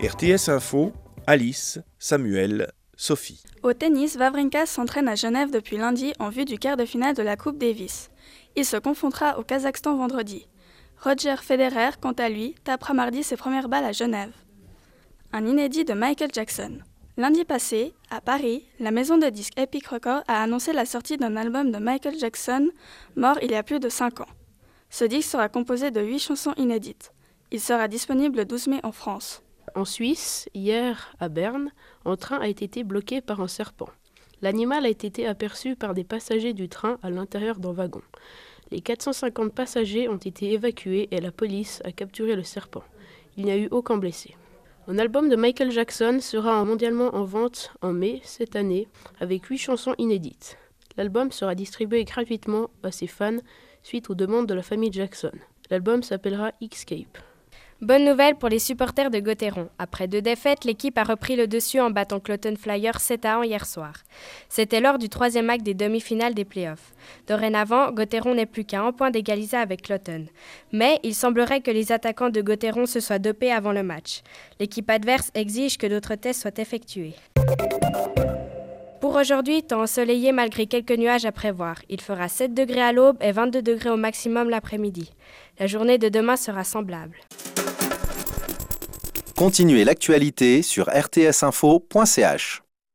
RTS Info, Alice, Samuel, Sophie. Au tennis, Wawrinka s'entraîne à Genève depuis lundi en vue du quart de finale de la Coupe Davis. Il se confrontera au Kazakhstan vendredi. Roger Federer, quant à lui, tapera mardi ses premières balles à Genève. Un inédit de Michael Jackson. Lundi passé, à Paris, la maison de disques Epic Records a annoncé la sortie d'un album de Michael Jackson, mort il y a plus de 5 ans. Ce disque sera composé de 8 chansons inédites. Il sera disponible le 12 mai en France. En Suisse, hier, à Berne, un train a été bloqué par un serpent. L'animal a été aperçu par des passagers du train à l'intérieur d'un wagon. Les 450 passagers ont été évacués et la police a capturé le serpent. Il n'y a eu aucun blessé. Un album de Michael Jackson sera mondialement en vente en mai cette année avec 8 chansons inédites. L'album sera distribué gratuitement à ses fans suite aux demandes de la famille Jackson. L'album s'appellera Escape. Bonne nouvelle pour les supporters de Gauthieron. Après deux défaites, l'équipe a repris le dessus en battant Cloton Flyers 7 à 1 hier soir. C'était lors du troisième acte des demi-finales des playoffs. Dorénavant, Gauthieron n'est plus qu'à un point d'égaliser avec Cloton. Mais il semblerait que les attaquants de Gauthieron se soient dopés avant le match. L'équipe adverse exige que d'autres tests soient effectués. Pour aujourd'hui, temps ensoleillé malgré quelques nuages à prévoir. Il fera 7 degrés à l'aube et 22 degrés au maximum l'après-midi. La journée de demain sera semblable. Continuez l'actualité sur rtsinfo.ch.